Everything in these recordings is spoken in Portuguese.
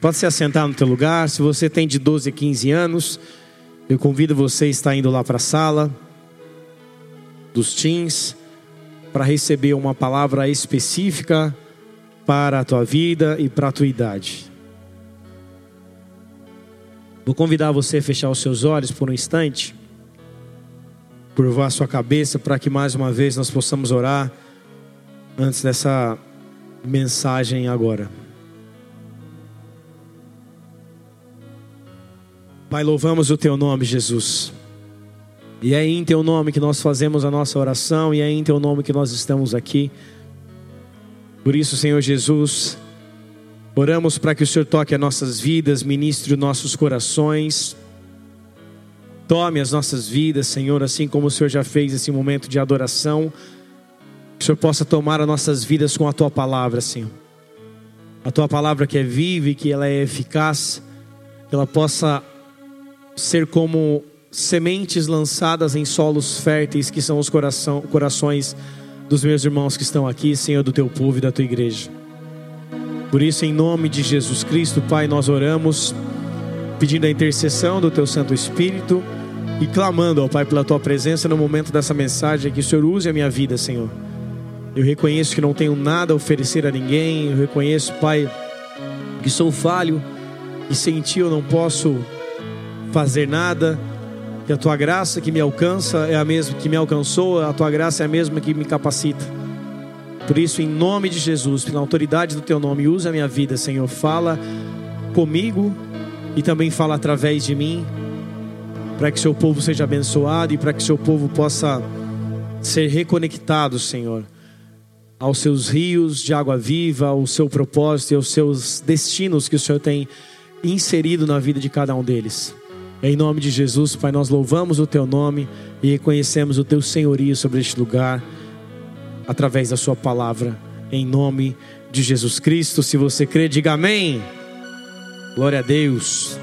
Pode se assentar no teu lugar. Se você tem de 12 a 15 anos, eu convido você a estar indo lá para a sala dos teens para receber uma palavra específica para a tua vida e para a tua idade. Vou convidar você a fechar os seus olhos por um instante, curvar a sua cabeça para que mais uma vez nós possamos orar antes dessa mensagem agora. Pai, louvamos o teu nome, Jesus. E é em teu nome que nós fazemos a nossa oração e é em teu nome que nós estamos aqui. Por isso, Senhor Jesus, oramos para que o Senhor toque as nossas vidas, ministre os nossos corações. Tome as nossas vidas, Senhor, assim como o Senhor já fez esse momento de adoração. Que o Senhor possa tomar as nossas vidas com a tua palavra, Senhor. A tua palavra que é viva e que ela é eficaz, que ela possa ser como sementes lançadas em solos férteis, que são os coração, corações dos meus irmãos que estão aqui, Senhor, do teu povo e da tua igreja. Por isso, em nome de Jesus Cristo, Pai, nós oramos, pedindo a intercessão do teu Santo Espírito e clamando, ó Pai, pela tua presença no momento dessa mensagem, que o Senhor use a minha vida, Senhor. Eu reconheço que não tenho nada a oferecer a ninguém, eu reconheço, Pai, que sou falho e sem ti eu não posso fazer nada que a tua graça que me alcança é a mesma que me alcançou, a tua graça é a mesma que me capacita. Por isso, em nome de Jesus, pela autoridade do teu nome, usa a minha vida, Senhor. Fala comigo e também fala através de mim, para que seu povo seja abençoado e para que seu povo possa ser reconectado, Senhor, aos seus rios de água viva, ao seu propósito e aos seus destinos que o Senhor tem inserido na vida de cada um deles. Em nome de Jesus, Pai, nós louvamos o Teu nome e reconhecemos o Teu senhorio sobre este lugar, através da Sua palavra, em nome de Jesus Cristo. Se você crê, diga amém. Glória a Deus.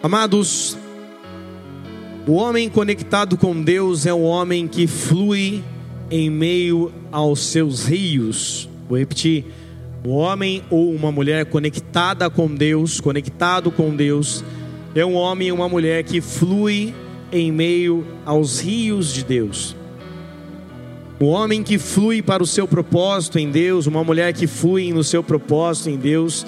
Amados, o homem conectado com Deus é um homem que flui em meio aos seus rios. Vou repetir um homem ou uma mulher conectada com Deus, conectado com Deus, é um homem ou uma mulher que flui em meio aos rios de Deus. O homem que flui para o seu propósito em Deus, uma mulher que flui no seu propósito em Deus,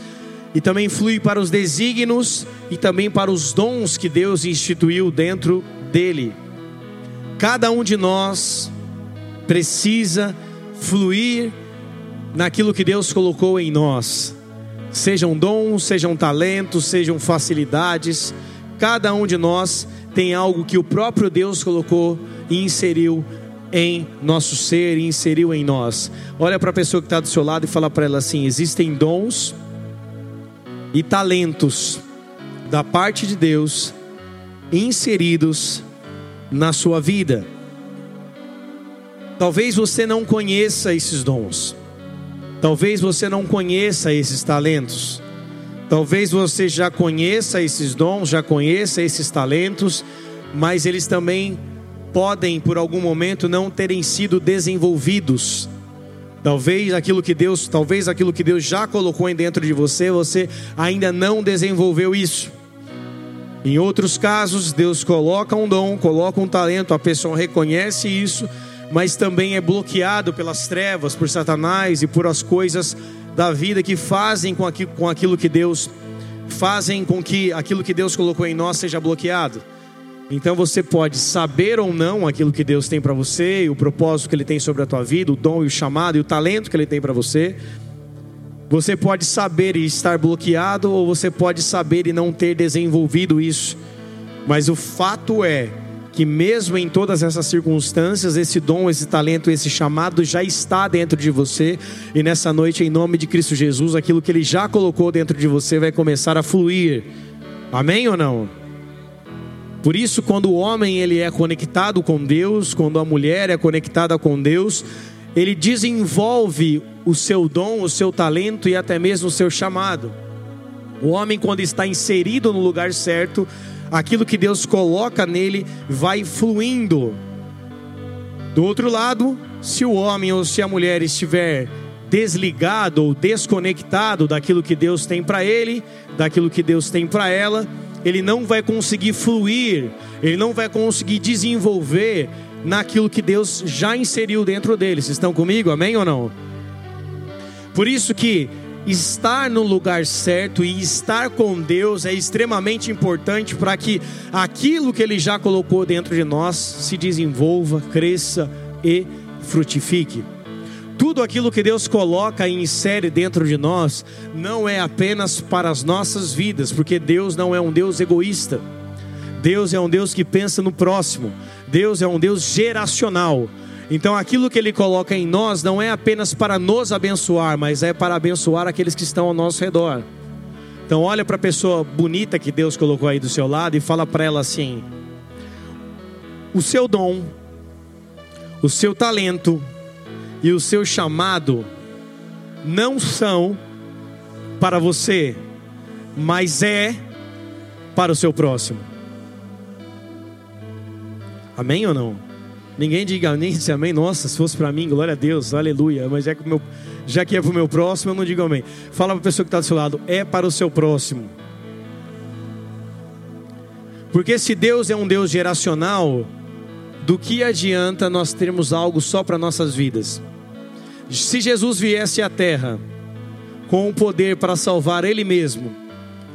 e também flui para os desígnios e também para os dons que Deus instituiu dentro dele. Cada um de nós precisa fluir naquilo que Deus colocou em nós. Sejam dons, sejam talentos, sejam facilidades, cada um de nós tem algo que o próprio Deus colocou e inseriu em nosso ser e inseriu em nós. Olha para a pessoa que está do seu lado e fala para ela assim: existem dons e talentos da parte de Deus inseridos na sua vida. Talvez você não conheça esses dons. Talvez você não conheça esses talentos. Talvez você já conheça esses dons, já conheça esses talentos, mas eles também podem por algum momento não terem sido desenvolvidos. Talvez aquilo que Deus, talvez aquilo que Deus já colocou dentro de você, você ainda não desenvolveu isso. Em outros casos, Deus coloca um dom, coloca um talento, a pessoa reconhece isso, mas também é bloqueado pelas trevas, por Satanás e por as coisas da vida que fazem com aquilo, que Deus fazem com que aquilo que Deus colocou em nós seja bloqueado. Então você pode saber ou não aquilo que Deus tem para você, o propósito que Ele tem sobre a tua vida, o dom e o chamado e o talento que Ele tem para você. Você pode saber e estar bloqueado, ou você pode saber e não ter desenvolvido isso. Mas o fato é que mesmo em todas essas circunstâncias, esse dom, esse talento, esse chamado já está dentro de você, e nessa noite, em nome de Cristo Jesus, aquilo que Ele já colocou dentro de você vai começar a fluir. Amém ou não? Por isso, quando o homem ele é conectado com Deus, quando a mulher é conectada com Deus, ele desenvolve o seu dom, o seu talento e até mesmo o seu chamado. O homem, quando está inserido no lugar certo, aquilo que Deus coloca nele vai fluindo. Do outro lado, se o homem ou se a mulher estiver desligado ou desconectado daquilo que Deus tem para ele, daquilo que Deus tem para ela, ele não vai conseguir fluir, ele não vai conseguir desenvolver naquilo que Deus já inseriu dentro dele. Vocês estão comigo? Amém ou não? Por isso que estar no lugar certo e estar com Deus é extremamente importante para que aquilo que Ele já colocou dentro de nós se desenvolva, cresça e frutifique. Tudo aquilo que Deus coloca e insere dentro de nós não é apenas para as nossas vidas, porque Deus não é um Deus egoísta. Deus é um Deus que pensa no próximo. Deus é um Deus geracional. Então aquilo que Ele coloca em nós não é apenas para nos abençoar, mas é para abençoar aqueles que estão ao nosso redor. Então olha para a pessoa bonita que Deus colocou aí do seu lado e fala para ela assim: o seu dom, o seu talento e o seu chamado não são para você, mas é para o seu próximo. Amém ou não? Ninguém diga nem se amém. Nossa, se fosse para mim, glória a Deus, aleluia. Mas é que meu, já que é para o meu próximo, eu não digo amém. Fala para a pessoa que está do seu lado, é para o seu próximo. Porque se Deus é um Deus geracional, do que adianta nós termos algo só para nossas vidas? Se Jesus viesse à terra com o poder para salvar Ele mesmo,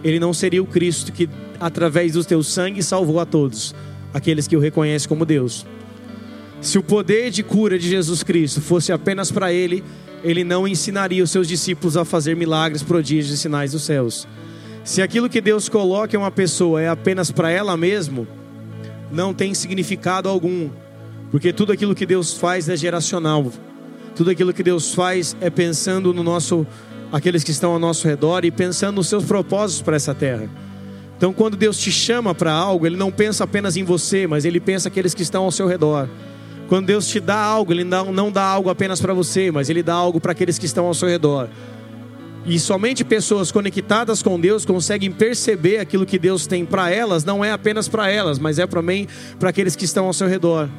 Ele não seria o Cristo que, através do teu sangue, salvou a todos, aqueles que o reconhecem como Deus. Se o poder de cura de Jesus Cristo fosse apenas para ele, ele não ensinaria os seus discípulos a fazer milagres, prodígios e sinais dos céus. Se aquilo que Deus coloca em uma pessoa é apenas para ela mesma, não tem significado algum, porque tudo aquilo que Deus faz é geracional. Tudo aquilo que Deus faz é pensando no nosso aqueles que estão ao nosso redor e pensando nos seus propósitos para essa terra. Então, quando Deus te chama para algo, ele não pensa apenas em você, mas ele pensa aqueles que estão ao seu redor. Quando Deus te dá algo, Ele não, não dá algo apenas para você, mas Ele dá algo para aqueles que estão ao seu redor. E somente pessoas conectadas com Deus conseguem perceber aquilo que Deus tem para elas, não é apenas para elas, mas é também para aqueles que estão ao seu redor.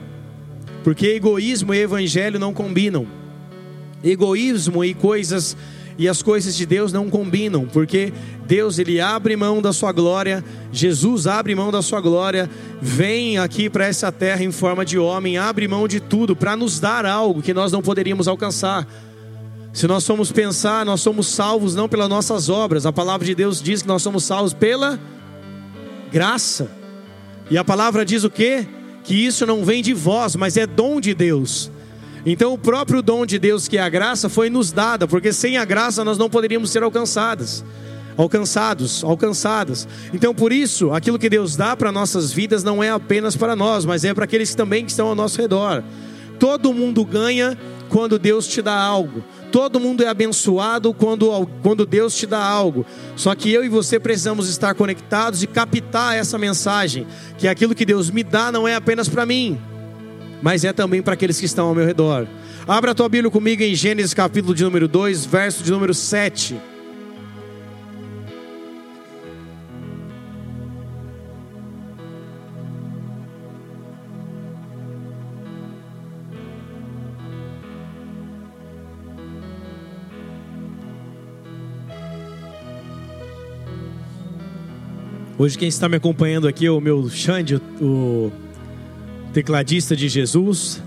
Porque egoísmo e evangelho não combinam. Egoísmo e coisas e as coisas de Deus não combinam, porque Deus ele abre mão da sua glória, Jesus abre mão da sua glória, vem aqui para essa terra em forma de homem, abre mão de tudo para nos dar algo que nós não poderíamos alcançar. Se nós formos pensar, nós somos salvos não pelas nossas obras. A palavra de Deus diz que nós somos salvos pela graça. E a palavra diz o quê? Que isso não vem de vós, mas é dom de Deus. Então o próprio dom de Deus, que é a graça, foi nos dada, porque sem a graça nós não poderíamos ser alcançadas. Alcançados, alcançadas. Então, por isso, aquilo que Deus dá para nossas vidas não é apenas para nós, mas é para aqueles também que estão ao nosso redor. Todo mundo ganha quando Deus te dá algo. Todo mundo é abençoado quando, quando Deus te dá algo. Só que eu e você precisamos estar conectados e captar essa mensagem: que aquilo que Deus me dá não é apenas para mim, mas é também para aqueles que estão ao meu redor. Abra a tua Bíblia comigo em Gênesis capítulo de número 2, verso de número 7. Hoje quem está me acompanhando aqui é o meu Xande, o tecladista de Jesus.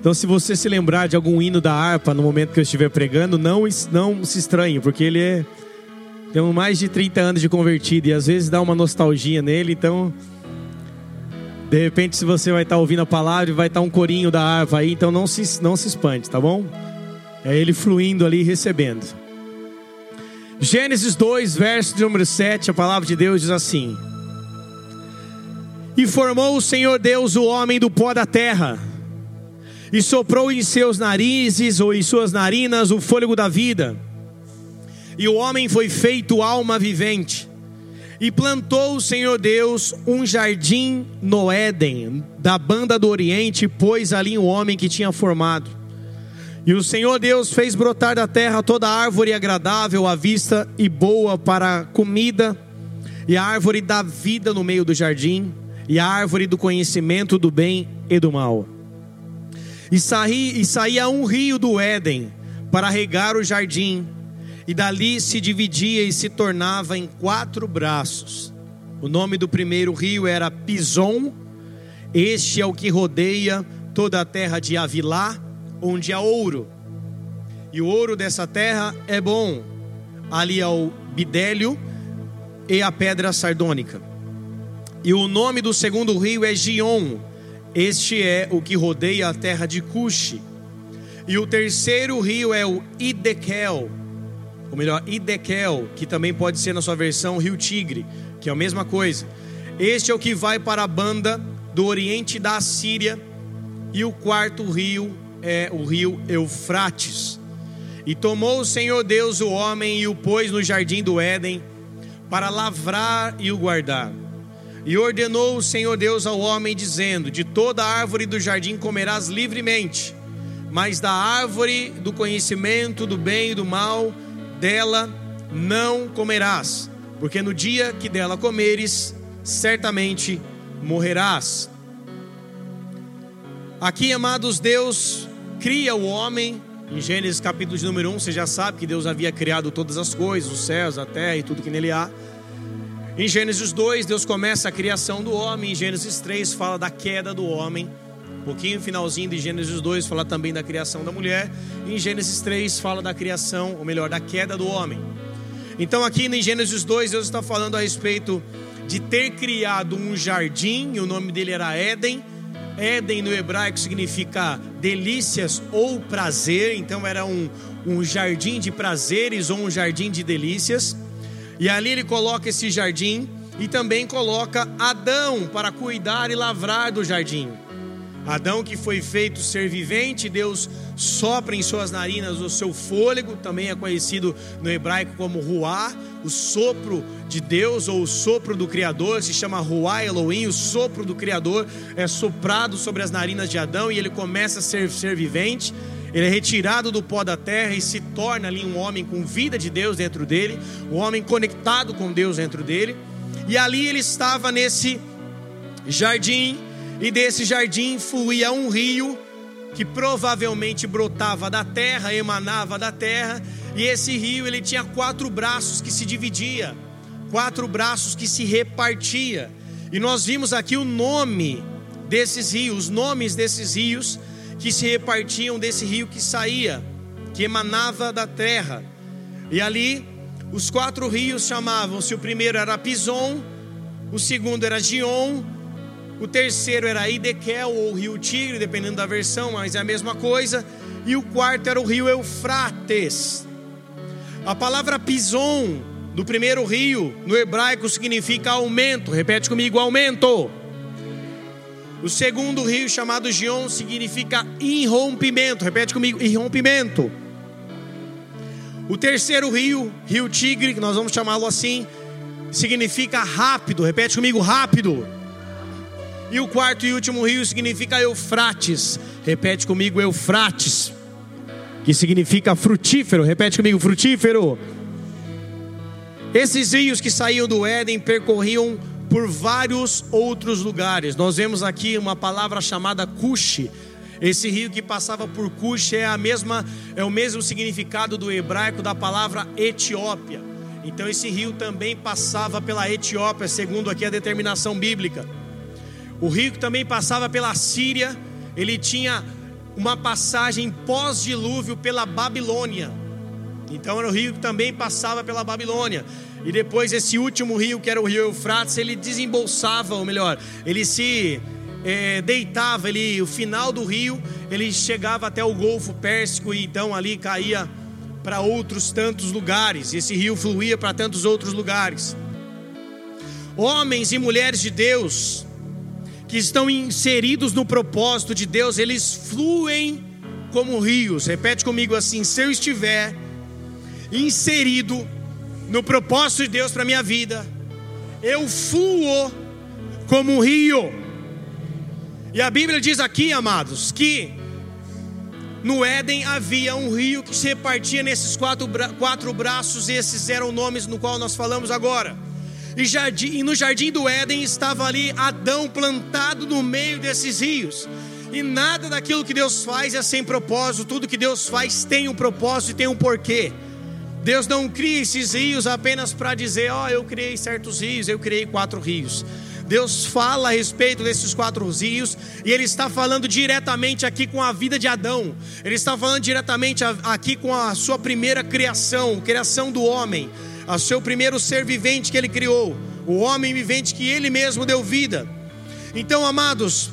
Então, se você se lembrar de algum hino da harpa no momento que eu estiver pregando, não, não se estranhe, porque ele é. Tem mais de 30 anos de convertido e às vezes dá uma nostalgia nele, então. De repente, se você vai estar ouvindo a palavra, vai estar um corinho da harpa aí, então não se, não se espante, tá bom? É ele fluindo ali, recebendo. Gênesis 2, verso de número 7, a palavra de Deus diz assim: e formou o Senhor Deus o homem do pó da terra, e soprou em seus narizes ou em suas narinas o fôlego da vida. E o homem foi feito alma vivente. E plantou o Senhor Deus um jardim no Éden, da banda do Oriente, pôs ali um homem que tinha formado. E o Senhor Deus fez brotar da terra toda árvore agradável à vista e boa para comida, e a árvore da vida no meio do jardim, e a árvore do conhecimento do bem e do mal. E, saí, e saía um rio do Éden para regar o jardim, e dali se dividia e se tornava em quatro braços. O nome do primeiro rio era Pison, este é o que rodeia toda a terra de Avilá, onde há ouro. E o ouro dessa terra é bom. Ali há o bidélio e a pedra sardônica. E o nome do segundo rio é Gion. Este é o que rodeia a terra de Cuxi. E o terceiro rio é o Idekel, ou melhor, Idekel, que também pode ser na sua versão Rio Tigre, que é a mesma coisa. Este é o que vai para a banda do oriente da Síria, e o quarto rio é o rio Eufrates. E tomou o Senhor Deus o homem e o pôs no jardim do Éden para lavrar e o guardar. E ordenou o Senhor Deus ao homem, dizendo: De toda árvore do jardim comerás livremente, mas da árvore do conhecimento do bem e do mal, dela não comerás, porque no dia que dela comeres, certamente morrerás. Aqui, amados, Deus cria o homem. Em Gênesis capítulo de número 1, você já sabe que Deus havia criado todas as coisas, os céus, a terra e tudo que nele há. Em Gênesis 2, Deus começa a criação do homem. Em Gênesis 3, fala da queda do homem. Um pouquinho finalzinho de Gênesis 2 fala também da criação da mulher. Em Gênesis 3 fala da criação, ou melhor, da queda do homem. Então aqui em Gênesis 2 Deus está falando a respeito de ter criado um jardim, e o nome dele era Éden. Éden no hebraico significa delícias ou prazer, então era um, um jardim de prazeres ou um jardim de delícias. E ali ele coloca esse jardim e também coloca Adão para cuidar e lavrar do jardim. Adão que foi feito ser vivente, Deus sopra em suas narinas o seu fôlego, também é conhecido no hebraico como ruá, o sopro de Deus ou o sopro do Criador, se chama ruá Elohim, o sopro do Criador é soprado sobre as narinas de Adão e ele começa a ser ser vivente. Ele é retirado do pó da terra e se torna ali um homem com vida de Deus dentro dele, um homem conectado com Deus dentro dele. E ali ele estava nesse jardim e desse jardim fluía um rio que provavelmente brotava da terra, emanava da terra, e esse rio ele tinha quatro braços que se dividia, quatro braços que se repartia. E nós vimos aqui o nome desses rios, os nomes desses rios que se repartiam desse rio que saía, que emanava da terra. E ali os quatro rios chamavam-se: o primeiro era Pison, o segundo era Gion, o terceiro era Idekel ou Rio Tigre, dependendo da versão, mas é a mesma coisa. E o quarto era o rio Eufrates. A palavra Pison, do primeiro rio, no hebraico significa aumento. Repete comigo: aumento. O segundo rio, chamado Gion, significa irrompimento. Repete comigo: irrompimento. O terceiro rio, Rio Tigre, nós vamos chamá-lo assim, significa rápido. Repete comigo: rápido. E o quarto e último rio significa Eufrates. Repete comigo, Eufrates. Que significa frutífero. Repete comigo, frutífero. Esses rios que saíam do Éden percorriam por vários outros lugares. Nós vemos aqui uma palavra chamada Cuxi. Esse rio que passava por Cuxi é a mesma é o mesmo significado do hebraico da palavra Etiópia. Então esse rio também passava pela Etiópia, segundo aqui a determinação bíblica. O rio que também passava pela Síria, ele tinha uma passagem pós-dilúvio pela Babilônia. Então era o rio que também passava pela Babilônia. E depois esse último rio, que era o rio Eufrates, ele desembolsava, ou melhor, ele se é, deitava, ele, o final do rio, ele chegava até o Golfo Pérsico e então ali caía para outros tantos lugares. Esse rio fluía para tantos outros lugares. Homens e mulheres de Deus que estão inseridos no propósito de Deus, eles fluem como rios. Repete comigo assim: se eu estiver inserido no propósito de Deus para minha vida, eu fluo como um rio. E a Bíblia diz aqui, amados, que no Éden havia um rio que se repartia nesses quatro, bra quatro braços, esses eram nomes no qual nós falamos agora. E, jardim, e no jardim do Éden estava ali Adão plantado no meio desses rios. E nada daquilo que Deus faz é sem propósito, tudo que Deus faz tem um propósito e tem um porquê. Deus não cria esses rios apenas para dizer, ó, oh, eu criei certos rios, eu criei quatro rios. Deus fala a respeito desses quatro rios e Ele está falando diretamente aqui com a vida de Adão. Ele está falando diretamente aqui com a sua primeira criação, criação do homem, o seu primeiro ser vivente que Ele criou, o homem vivente que Ele mesmo deu vida. Então, amados,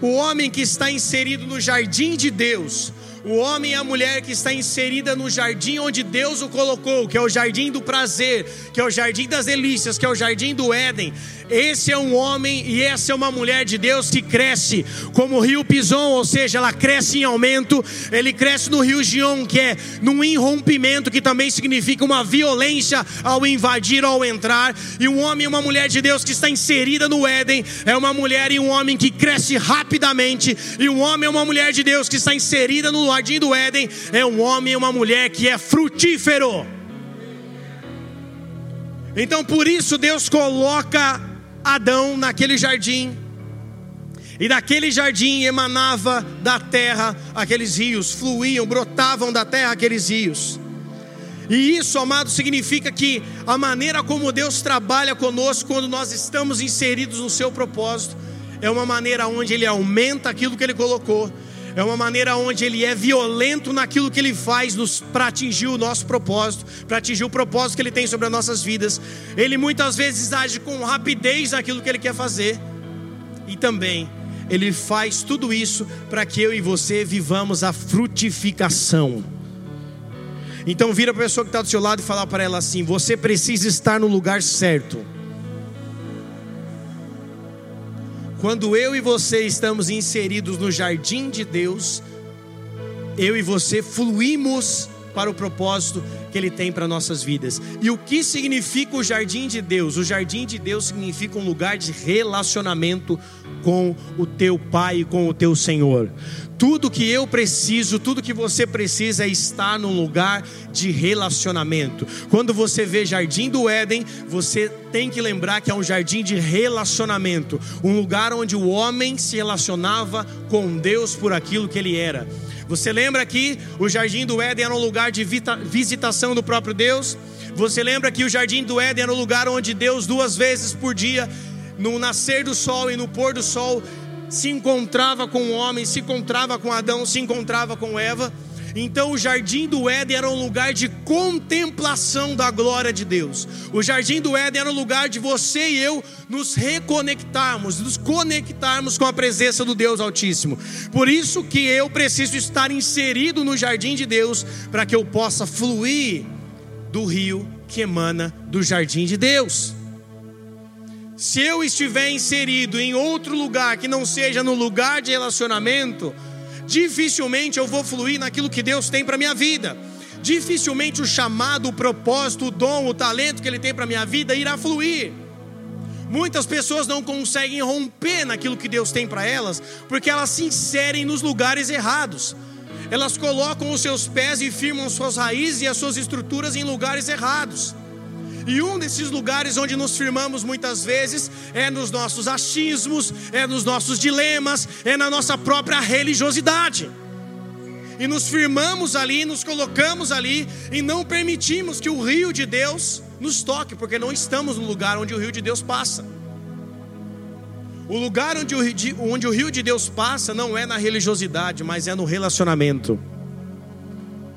o homem que está inserido no jardim de Deus, o homem e a mulher que está inserida no jardim onde Deus o colocou, que é o jardim do prazer, que é o jardim das delícias, que é o jardim do Éden. Esse é um homem e essa é uma mulher de Deus que cresce como o rio Pison, ou seja, ela cresce em aumento. Ele cresce no rio Gion, que é num irrompimento, que também significa uma violência ao invadir ao entrar. E um homem e uma mulher de Deus que está inserida no Éden é uma mulher e um homem que cresce rapidamente. E um homem e uma mulher de Deus que está inserida no jardim do Éden é um homem e uma mulher que é frutífero. Então por isso Deus coloca Adão naquele jardim. E daquele jardim emanava da terra aqueles rios, fluíam, brotavam da terra aqueles rios. E isso, amado, significa que a maneira como Deus trabalha conosco quando nós estamos inseridos no seu propósito é uma maneira onde Ele aumenta aquilo que Ele colocou é uma maneira onde ele é violento naquilo que ele faz para atingir o nosso propósito, para atingir o propósito que ele tem sobre as nossas vidas. Ele muitas vezes age com rapidez naquilo que ele quer fazer, e também ele faz tudo isso para que eu e você vivamos a frutificação. Então vira a pessoa que está do seu lado e fala para ela assim: você precisa estar no lugar certo. Quando eu e você estamos inseridos no jardim de Deus, eu e você fluímos para o propósito que Ele tem para nossas vidas. E o que significa o jardim de Deus? O jardim de Deus significa um lugar de relacionamento com o teu Pai e com o teu Senhor. Tudo que eu preciso, tudo que você precisa é estar num lugar de relacionamento. Quando você vê Jardim do Éden, você tem que lembrar que é um jardim de relacionamento, um lugar onde o homem se relacionava com Deus por aquilo que ele era. Você lembra que o Jardim do Éden era um lugar de visitação do próprio Deus? Você lembra que o Jardim do Éden era um lugar onde Deus duas vezes por dia, no nascer do sol e no pôr do sol, se encontrava com o homem, se encontrava com Adão, se encontrava com Eva. Então o jardim do Éden era um lugar de contemplação da glória de Deus. O jardim do Éden era um lugar de você e eu nos reconectarmos, nos conectarmos com a presença do Deus Altíssimo. Por isso que eu preciso estar inserido no jardim de Deus para que eu possa fluir do rio que emana do jardim de Deus. Se eu estiver inserido em outro lugar que não seja no lugar de relacionamento, dificilmente eu vou fluir naquilo que Deus tem para minha vida. Dificilmente o chamado, o propósito, o dom, o talento que Ele tem para minha vida irá fluir. Muitas pessoas não conseguem romper naquilo que Deus tem para elas, porque elas se inserem nos lugares errados. Elas colocam os seus pés e firmam suas raízes e as suas estruturas em lugares errados. E um desses lugares onde nos firmamos muitas vezes é nos nossos achismos, é nos nossos dilemas, é na nossa própria religiosidade. E nos firmamos ali, nos colocamos ali e não permitimos que o rio de Deus nos toque, porque não estamos no lugar onde o rio de Deus passa. O lugar onde o, onde o rio de Deus passa não é na religiosidade, mas é no relacionamento.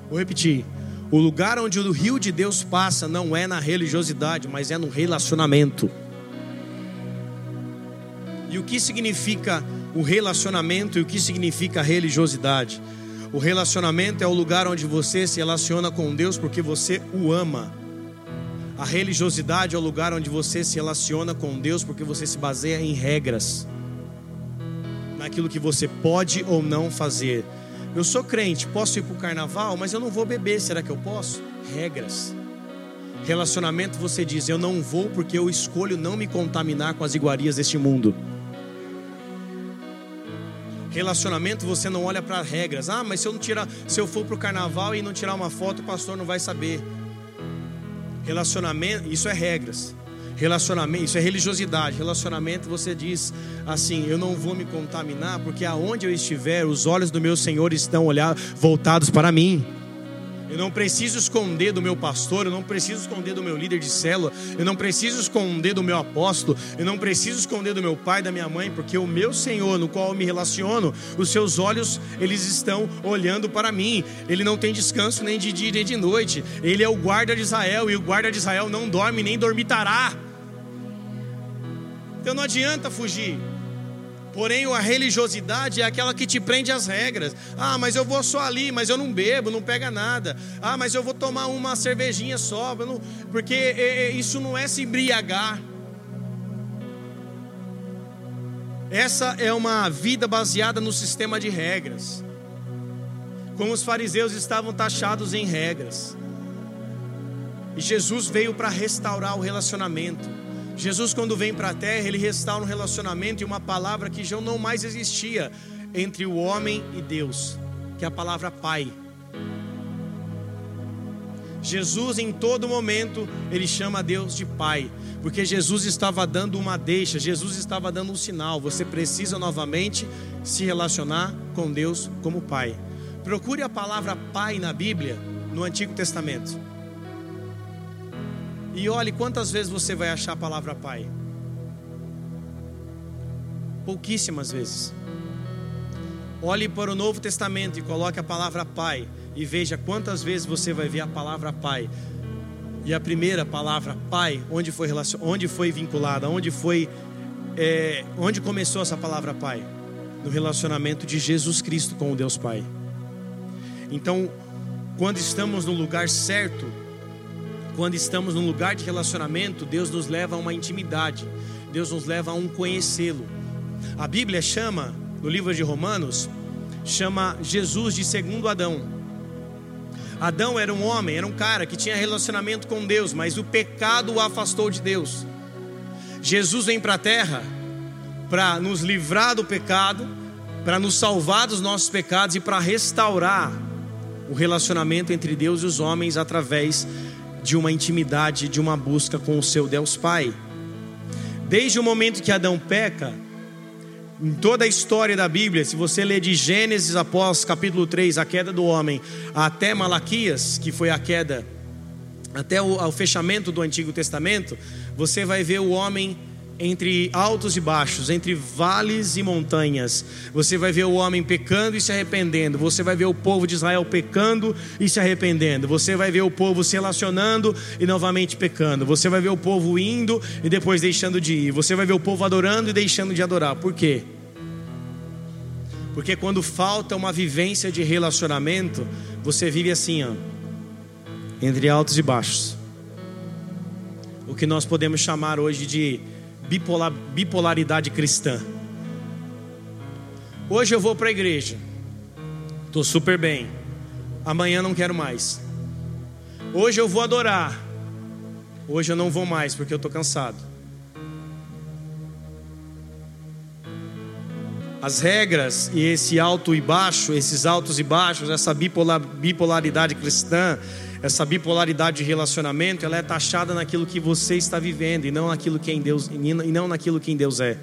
Vou repetir. O lugar onde o rio de Deus passa não é na religiosidade, mas é no relacionamento. E o que significa o relacionamento e o que significa a religiosidade? O relacionamento é o lugar onde você se relaciona com Deus porque você o ama. A religiosidade é o lugar onde você se relaciona com Deus porque você se baseia em regras, naquilo que você pode ou não fazer. Eu sou crente, posso ir para o carnaval, mas eu não vou beber, será que eu posso? Regras. Relacionamento você diz, eu não vou porque eu escolho não me contaminar com as iguarias deste mundo. Relacionamento você não olha para regras. Ah, mas se eu não tirar, se eu for para o carnaval e não tirar uma foto, o pastor não vai saber. Relacionamento, isso é regras. Relacionamento, isso é religiosidade. Relacionamento, você diz assim: eu não vou me contaminar, porque aonde eu estiver, os olhos do meu Senhor estão olhar, voltados para mim. Eu não preciso esconder do meu pastor, eu não preciso esconder do meu líder de célula, eu não preciso esconder do meu apóstolo, eu não preciso esconder do meu pai, da minha mãe, porque o meu Senhor, no qual eu me relaciono, os seus olhos, eles estão olhando para mim. Ele não tem descanso nem de dia nem de noite. Ele é o guarda de Israel e o guarda de Israel não dorme nem dormitará. Então não adianta fugir. Porém, a religiosidade é aquela que te prende às regras. Ah, mas eu vou só ali, mas eu não bebo, não pega nada. Ah, mas eu vou tomar uma cervejinha só, não... porque isso não é se embriagar. Essa é uma vida baseada no sistema de regras. Como os fariseus estavam taxados em regras. E Jesus veio para restaurar o relacionamento. Jesus, quando vem para a terra, ele restaura um relacionamento e uma palavra que já não mais existia entre o homem e Deus, que é a palavra Pai. Jesus, em todo momento, ele chama Deus de Pai, porque Jesus estava dando uma deixa, Jesus estava dando um sinal. Você precisa novamente se relacionar com Deus como Pai. Procure a palavra Pai na Bíblia, no Antigo Testamento. E olhe quantas vezes você vai achar a palavra Pai. Pouquíssimas vezes. Olhe para o Novo Testamento e coloque a palavra Pai e veja quantas vezes você vai ver a palavra Pai. E a primeira palavra Pai, onde foi, onde foi vinculada, onde foi, é, onde começou essa palavra Pai? No relacionamento de Jesus Cristo com o Deus Pai. Então, quando estamos no lugar certo, quando estamos num lugar de relacionamento, Deus nos leva a uma intimidade, Deus nos leva a um conhecê-lo. A Bíblia chama, no livro de Romanos, chama Jesus de segundo Adão. Adão era um homem, era um cara que tinha relacionamento com Deus, mas o pecado o afastou de Deus. Jesus vem para a terra para nos livrar do pecado, para nos salvar dos nossos pecados e para restaurar o relacionamento entre Deus e os homens através de uma intimidade, de uma busca com o seu Deus Pai. Desde o momento que Adão peca, em toda a história da Bíblia, se você ler de Gênesis após capítulo 3, a queda do homem, até Malaquias, que foi a queda, até o, o fechamento do Antigo Testamento, você vai ver o homem entre altos e baixos, entre vales e montanhas. Você vai ver o homem pecando e se arrependendo. Você vai ver o povo de Israel pecando e se arrependendo. Você vai ver o povo se relacionando e novamente pecando. Você vai ver o povo indo e depois deixando de ir. Você vai ver o povo adorando e deixando de adorar. Por quê? Porque quando falta uma vivência de relacionamento, você vive assim, ó, entre altos e baixos. O que nós podemos chamar hoje de bipolar, bipolaridade cristã. Hoje eu vou para a igreja, estou super bem. Amanhã não quero mais. Hoje eu vou adorar. Hoje eu não vou mais porque eu estou cansado. As regras e esse alto e baixo, esses altos e baixos, essa bipolar, bipolaridade cristã, essa bipolaridade de relacionamento, ela é taxada naquilo que você está vivendo e não naquilo que em Deus e não naquilo que em Deus é.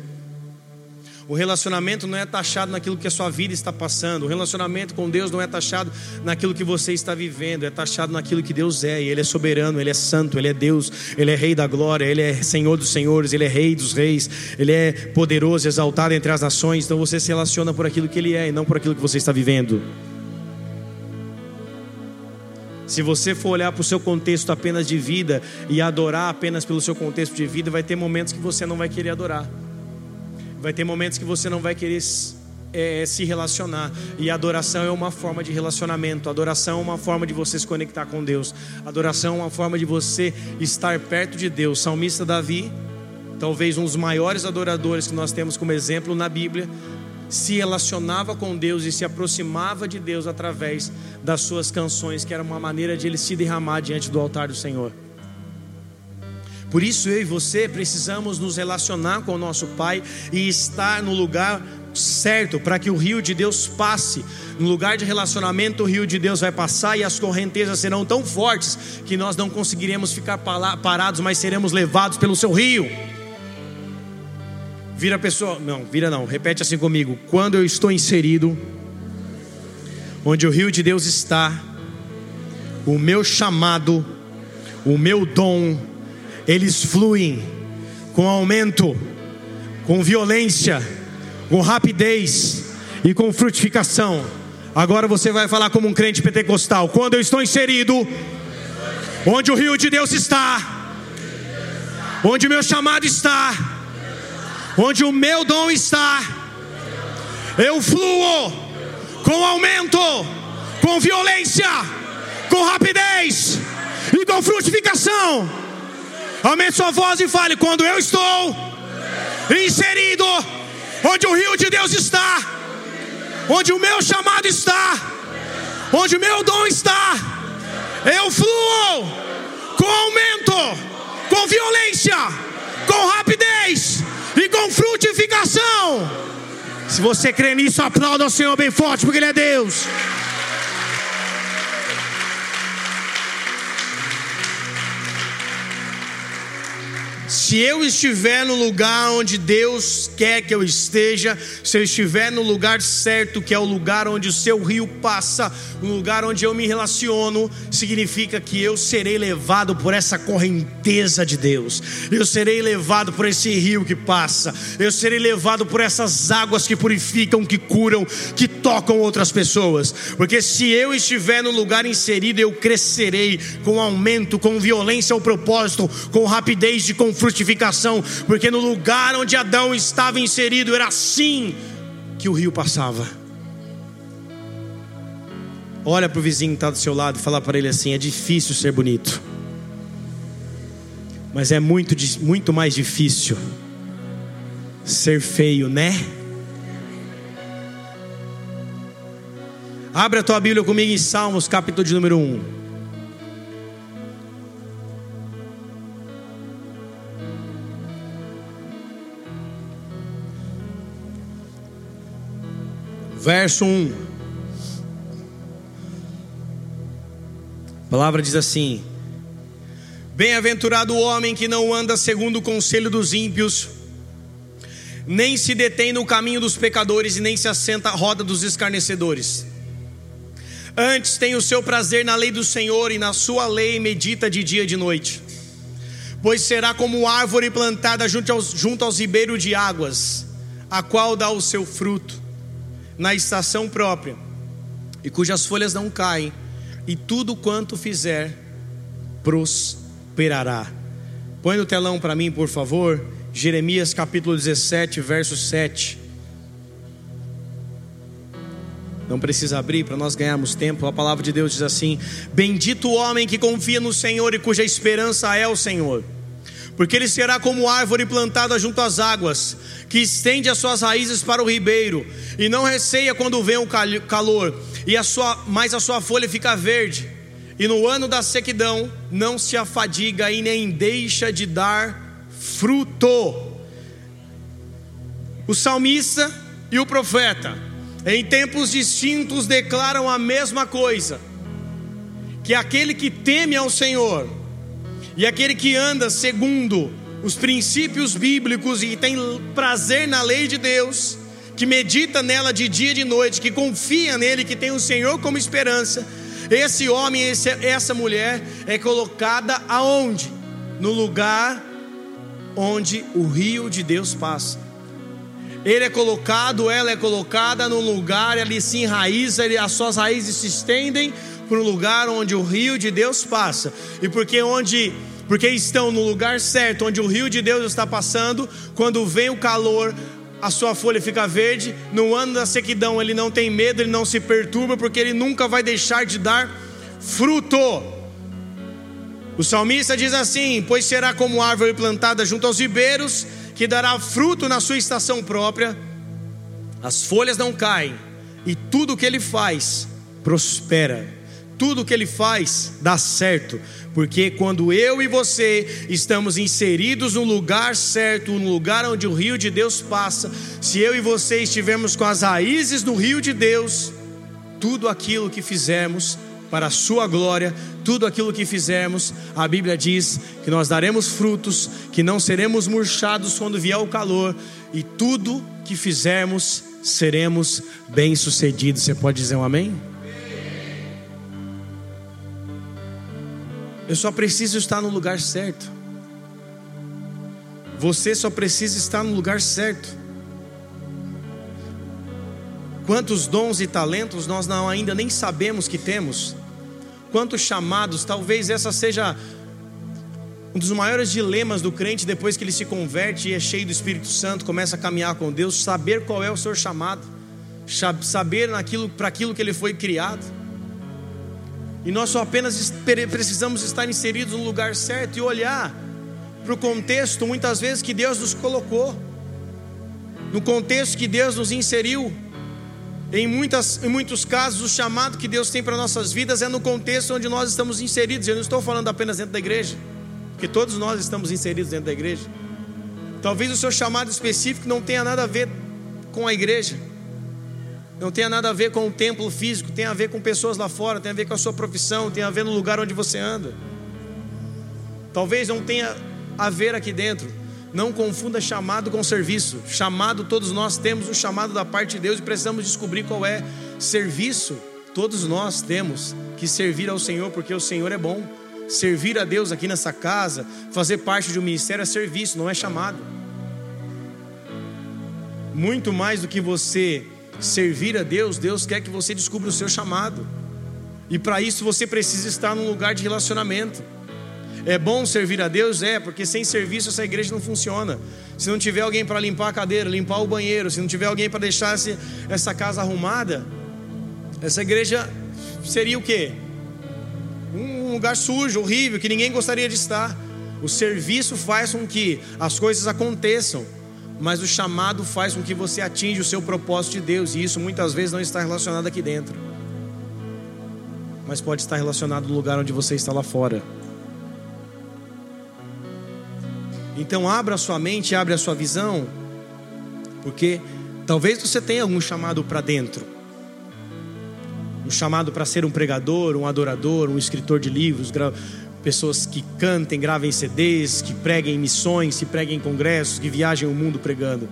O relacionamento não é taxado naquilo que a sua vida está passando. O relacionamento com Deus não é taxado naquilo que você está vivendo, é taxado naquilo que Deus é. E Ele é soberano, Ele é santo, Ele é Deus, Ele é Rei da glória, Ele é Senhor dos senhores, Ele é Rei dos reis, Ele é poderoso, exaltado entre as nações. Então você se relaciona por aquilo que Ele é e não por aquilo que você está vivendo. Se você for olhar para o seu contexto apenas de vida e adorar apenas pelo seu contexto de vida, vai ter momentos que você não vai querer adorar. Vai ter momentos que você não vai querer é, se relacionar. E adoração é uma forma de relacionamento. Adoração é uma forma de você se conectar com Deus. Adoração é uma forma de você estar perto de Deus. salmista Davi, talvez um dos maiores adoradores que nós temos como exemplo na Bíblia, se relacionava com Deus e se aproximava de Deus através das suas canções, que era uma maneira de ele se derramar diante do altar do Senhor. Por isso eu e você precisamos nos relacionar com o nosso Pai e estar no lugar certo para que o rio de Deus passe. No lugar de relacionamento, o rio de Deus vai passar e as correntezas serão tão fortes que nós não conseguiremos ficar parados, mas seremos levados pelo seu rio. Vira a pessoa, não, vira não, repete assim comigo. Quando eu estou inserido, onde o rio de Deus está, o meu chamado, o meu dom, eles fluem com aumento, com violência, com rapidez e com frutificação. Agora você vai falar como um crente pentecostal. Quando eu estou inserido, onde o rio de Deus está, onde o meu chamado está, onde o meu dom está, eu fluo com aumento, com violência, com rapidez e com frutificação. Aumente sua voz e fale: quando eu estou inserido, onde o rio de Deus está, onde o meu chamado está, onde o meu dom está, eu fluo com aumento, com violência, com rapidez e com frutificação. Se você crê nisso, aplauda o Senhor bem forte, porque Ele é Deus. Se eu estiver no lugar onde Deus quer que eu esteja, se eu estiver no lugar certo, que é o lugar onde o seu rio passa, o lugar onde eu me relaciono, significa que eu serei levado por essa correnteza de Deus, eu serei levado por esse rio que passa, eu serei levado por essas águas que purificam, que curam, que tocam outras pessoas, porque se eu estiver no lugar inserido, eu crescerei com aumento, com violência ao propósito, com rapidez de confronto frutificação, porque no lugar onde Adão estava inserido era assim que o rio passava. Olha para o vizinho que está do seu lado e fala para ele assim: é difícil ser bonito, mas é muito, muito mais difícil ser feio, né? Abra a tua Bíblia comigo em Salmos, capítulo de número 1. Verso 1. A palavra diz assim: Bem-aventurado o homem que não anda segundo o conselho dos ímpios, nem se detém no caminho dos pecadores e nem se assenta à roda dos escarnecedores. Antes tem o seu prazer na lei do Senhor e na sua lei medita de dia e de noite. Pois será como árvore plantada junto aos, junto aos ribeiros de águas, a qual dá o seu fruto na estação própria, e cujas folhas não caem, e tudo quanto fizer prosperará. Põe no telão para mim, por favor, Jeremias capítulo 17, verso 7. Não precisa abrir para nós ganharmos tempo. A palavra de Deus diz assim: Bendito o homem que confia no Senhor e cuja esperança é o Senhor porque ele será como árvore plantada junto às águas, que estende as suas raízes para o ribeiro, e não receia quando vem o calor, e a sua, mas a sua folha fica verde, e no ano da sequidão não se afadiga e nem deixa de dar fruto. O salmista e o profeta, em tempos distintos, declaram a mesma coisa: que aquele que teme ao Senhor, e aquele que anda segundo os princípios bíblicos e tem prazer na lei de Deus, que medita nela de dia e de noite, que confia nele, que tem o Senhor como esperança, esse homem, essa mulher é colocada aonde? No lugar onde o rio de Deus passa. Ele é colocado, ela é colocada num lugar, ele se enraiza, ele, as suas raízes se estendem para um lugar onde o rio de Deus passa. E porque onde porque estão no lugar certo, onde o rio de Deus está passando, quando vem o calor, a sua folha fica verde. No ano da sequidão, ele não tem medo, ele não se perturba, porque ele nunca vai deixar de dar fruto. O salmista diz assim: Pois será como árvore plantada junto aos ribeiros, que dará fruto na sua estação própria, as folhas não caem, e tudo o que ele faz prospera tudo que ele faz dá certo, porque quando eu e você estamos inseridos no lugar certo, no lugar onde o rio de Deus passa, se eu e você estivermos com as raízes do rio de Deus, tudo aquilo que fizermos para a sua glória, tudo aquilo que fizermos, a Bíblia diz que nós daremos frutos, que não seremos murchados quando vier o calor, e tudo que fizermos seremos bem-sucedidos. Você pode dizer um amém? Eu só preciso estar no lugar certo. Você só precisa estar no lugar certo. Quantos dons e talentos nós não ainda nem sabemos que temos? Quantos chamados? Talvez essa seja um dos maiores dilemas do crente depois que ele se converte e é cheio do Espírito Santo, começa a caminhar com Deus, saber qual é o seu chamado, saber naquilo para aquilo que ele foi criado. E nós só apenas precisamos estar inseridos no lugar certo e olhar para o contexto, muitas vezes, que Deus nos colocou, no contexto que Deus nos inseriu. Em, muitas, em muitos casos, o chamado que Deus tem para nossas vidas é no contexto onde nós estamos inseridos. Eu não estou falando apenas dentro da igreja, porque todos nós estamos inseridos dentro da igreja. Talvez o seu chamado específico não tenha nada a ver com a igreja não tenha nada a ver com o templo físico, tem a ver com pessoas lá fora, tem a ver com a sua profissão, tem a ver no lugar onde você anda. Talvez não tenha a ver aqui dentro. Não confunda chamado com serviço. Chamado, todos nós temos um chamado da parte de Deus e precisamos descobrir qual é. Serviço, todos nós temos que servir ao Senhor, porque o Senhor é bom. Servir a Deus aqui nessa casa, fazer parte de um ministério é serviço, não é chamado. Muito mais do que você servir a Deus, Deus quer que você descubra o seu chamado. E para isso você precisa estar num lugar de relacionamento. É bom servir a Deus? É, porque sem serviço essa igreja não funciona. Se não tiver alguém para limpar a cadeira, limpar o banheiro, se não tiver alguém para deixar essa casa arrumada, essa igreja seria o quê? Um lugar sujo, horrível, que ninguém gostaria de estar. O serviço faz com que as coisas aconteçam mas o chamado faz com que você atinja o seu propósito de Deus, e isso muitas vezes não está relacionado aqui dentro, mas pode estar relacionado no lugar onde você está lá fora. Então abra a sua mente, abra a sua visão, porque talvez você tenha algum chamado para dentro. Um chamado para ser um pregador, um adorador, um escritor de livros, pessoas que cantem, gravem CDs, que preguem missões, que preguem congressos, que viajem o mundo pregando.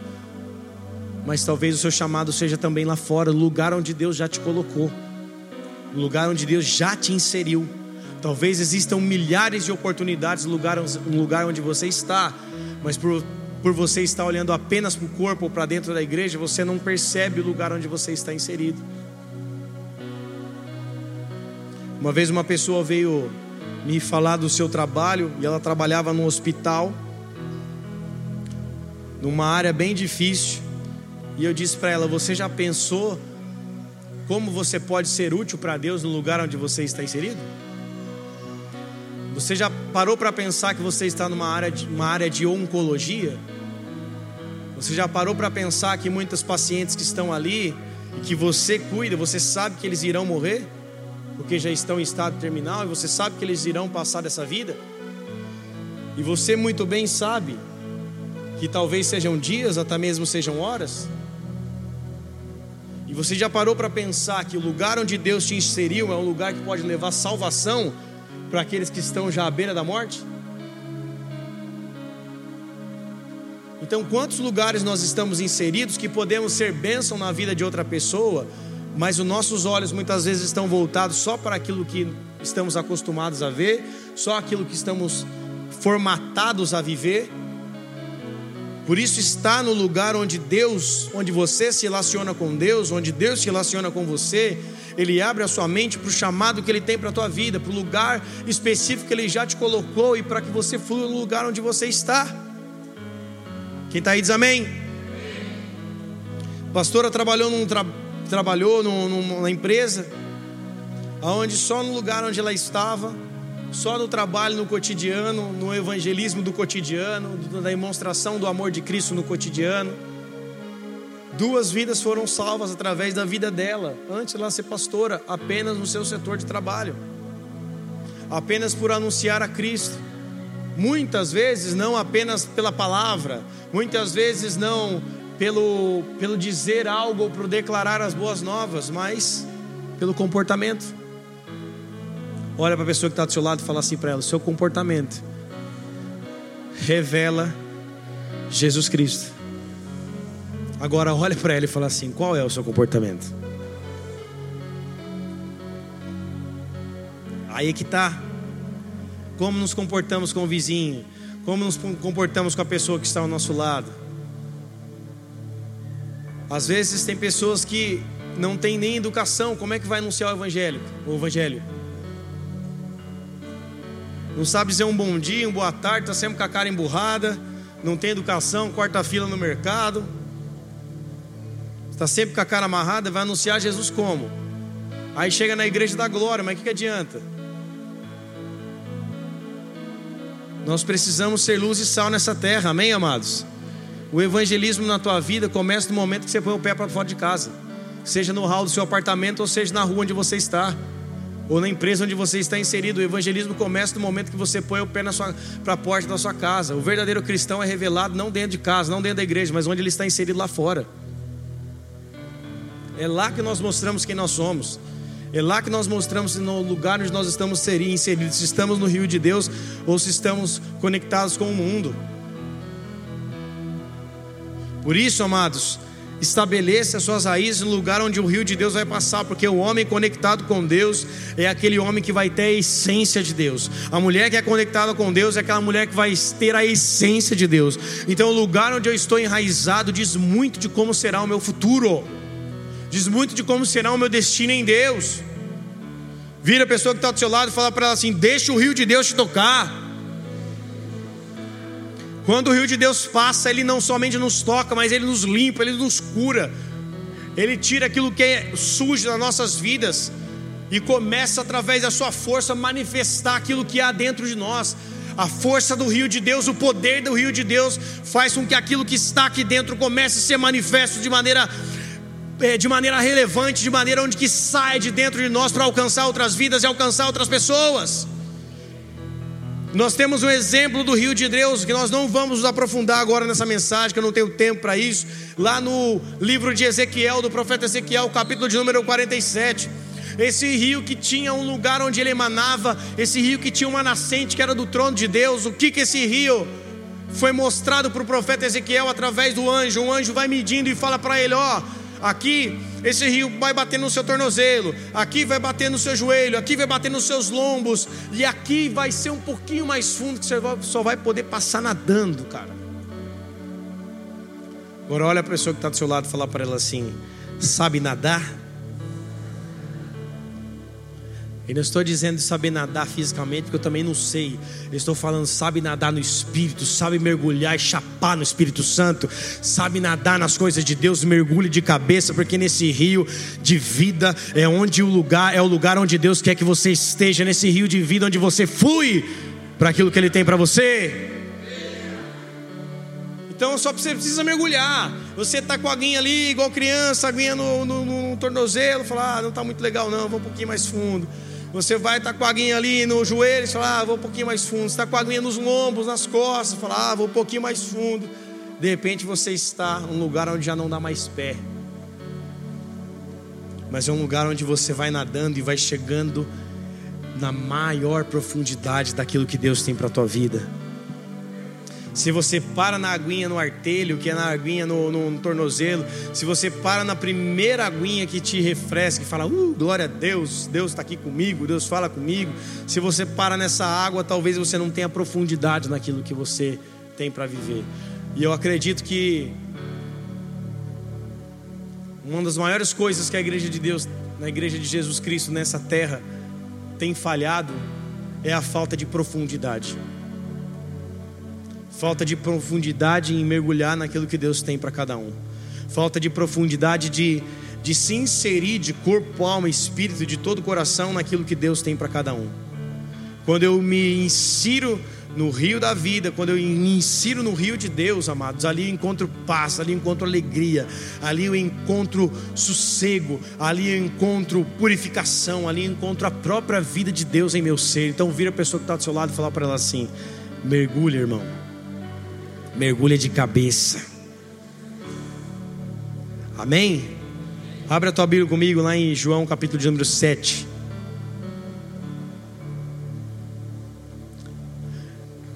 Mas talvez o seu chamado seja também lá fora, no lugar onde Deus já te colocou, no lugar onde Deus já te inseriu. Talvez existam milhares de oportunidades no lugar, no lugar onde você está, mas por, por você estar olhando apenas para o corpo ou para dentro da igreja, você não percebe o lugar onde você está inserido. Uma vez uma pessoa veio me falar do seu trabalho e ela trabalhava no hospital, numa área bem difícil. E eu disse para ela: Você já pensou como você pode ser útil para Deus no lugar onde você está inserido? Você já parou para pensar que você está numa área de, uma área de oncologia? Você já parou para pensar que muitos pacientes que estão ali e que você cuida, você sabe que eles irão morrer? Porque já estão em estado terminal e você sabe que eles irão passar dessa vida. E você muito bem sabe que talvez sejam dias, até mesmo sejam horas. E você já parou para pensar que o lugar onde Deus te inseriu é um lugar que pode levar salvação para aqueles que estão já à beira da morte? Então, quantos lugares nós estamos inseridos que podemos ser bênção na vida de outra pessoa, mas os nossos olhos muitas vezes estão voltados só para aquilo que estamos acostumados a ver, só aquilo que estamos formatados a viver. Por isso está no lugar onde Deus, onde você se relaciona com Deus, onde Deus se relaciona com você, Ele abre a sua mente para o chamado que Ele tem para a tua vida, para o lugar específico que Ele já te colocou e para que você flua no lugar onde você está. Quem está aí diz amém. A pastora trabalhou num trabalho trabalhou numa empresa, onde só no lugar onde ela estava, só no trabalho no cotidiano, no evangelismo do cotidiano, na demonstração do amor de Cristo no cotidiano, Duas vidas foram salvas através da vida dela, antes ela ser pastora, apenas no seu setor de trabalho, apenas por anunciar a Cristo. Muitas vezes não apenas pela palavra, muitas vezes não pelo, pelo dizer algo ou por declarar as boas novas, mas pelo comportamento. Olha para a pessoa que está do seu lado e fala assim para ela: seu comportamento revela Jesus Cristo. Agora olha para ela e fala assim: qual é o seu comportamento? Aí é que está. Como nos comportamos com o vizinho? Como nos comportamos com a pessoa que está ao nosso lado? Às vezes tem pessoas que não têm nem educação, como é que vai anunciar o evangelho? O evangelho? Não sabe dizer um bom dia, uma boa tarde, está sempre com a cara emburrada, não tem educação, quarta fila no mercado, está sempre com a cara amarrada, vai anunciar Jesus como? Aí chega na igreja da glória, mas o que, que adianta? Nós precisamos ser luz e sal nessa terra, amém, amados? O evangelismo na tua vida começa no momento que você põe o pé para fora de casa, seja no hall do seu apartamento ou seja na rua onde você está, ou na empresa onde você está inserido. O evangelismo começa no momento que você põe o pé para a porta da sua casa. O verdadeiro cristão é revelado não dentro de casa, não dentro da igreja, mas onde ele está inserido lá fora. É lá que nós mostramos quem nós somos. É lá que nós mostramos no lugar onde nós estamos inseridos, se estamos no rio de Deus ou se estamos conectados com o mundo. Por isso, amados, estabeleça suas raízes no lugar onde o rio de Deus vai passar, porque o homem conectado com Deus é aquele homem que vai ter a essência de Deus. A mulher que é conectada com Deus é aquela mulher que vai ter a essência de Deus. Então, o lugar onde eu estou enraizado diz muito de como será o meu futuro diz muito de como será o meu destino em Deus. Vira a pessoa que está do seu lado e fala para ela assim: deixa o rio de Deus te tocar. Quando o rio de Deus passa, ele não somente nos toca, mas ele nos limpa, ele nos cura. Ele tira aquilo que é sujo das nossas vidas e começa através da sua força manifestar aquilo que há dentro de nós. A força do rio de Deus, o poder do rio de Deus faz com que aquilo que está aqui dentro comece a ser manifesto de maneira é, de maneira relevante, de maneira onde que sai de dentro de nós para alcançar outras vidas e alcançar outras pessoas. Nós temos um exemplo do rio de Deus que nós não vamos nos aprofundar agora nessa mensagem, que eu não tenho tempo para isso. Lá no livro de Ezequiel, do profeta Ezequiel, capítulo de número 47. Esse rio que tinha um lugar onde ele emanava, esse rio que tinha uma nascente que era do trono de Deus. O que que esse rio foi mostrado para o profeta Ezequiel através do anjo? Um anjo vai medindo e fala para ele: Ó, oh, Aqui esse rio vai bater no seu tornozelo, aqui vai bater no seu joelho, aqui vai bater nos seus lombos, e aqui vai ser um pouquinho mais fundo que você só vai poder passar nadando, cara. Agora olha a pessoa que está do seu lado e fala para ela assim: sabe nadar? E não estou dizendo saber nadar fisicamente, porque eu também não sei. Eu estou falando sabe nadar no Espírito, sabe mergulhar e chapar no Espírito Santo, sabe nadar nas coisas de Deus, mergulhe de cabeça, porque nesse rio de vida é onde o lugar é o lugar onde Deus quer que você esteja, nesse rio de vida onde você flui para aquilo que Ele tem para você. Então só você precisa mergulhar. Você está com a aguinha ali, igual criança, aguinha no, no, no tornozelo, fala, ah, não está muito legal não, vou um pouquinho mais fundo. Você vai estar tá com a aguinha ali no joelho, fala, ah, vou um pouquinho mais fundo. Você está com a aguinha nos lombos, nas costas, fala, ah, vou um pouquinho mais fundo. De repente você está num lugar onde já não dá mais pé. Mas é um lugar onde você vai nadando e vai chegando na maior profundidade daquilo que Deus tem para a tua vida. Se você para na aguinha no artelho, que é na aguinha no, no, no tornozelo, se você para na primeira aguinha que te refresca e fala, uh, glória a Deus, Deus está aqui comigo, Deus fala comigo. Se você para nessa água, talvez você não tenha profundidade naquilo que você tem para viver. E eu acredito que uma das maiores coisas que a igreja de Deus, na igreja de Jesus Cristo nessa terra, tem falhado é a falta de profundidade falta de profundidade em mergulhar naquilo que Deus tem para cada um, falta de profundidade de, de se inserir de corpo, alma, espírito, de todo o coração naquilo que Deus tem para cada um. Quando eu me insiro no rio da vida, quando eu me insiro no rio de Deus, amados, ali eu encontro paz, ali eu encontro alegria, ali eu encontro sossego, ali eu encontro purificação, ali eu encontro a própria vida de Deus em meu ser. Então vira a pessoa que está do seu lado e fala para ela assim: mergulha, irmão, mergulha de cabeça. Amém? Abre a tua Bíblia comigo lá em João capítulo de número 7.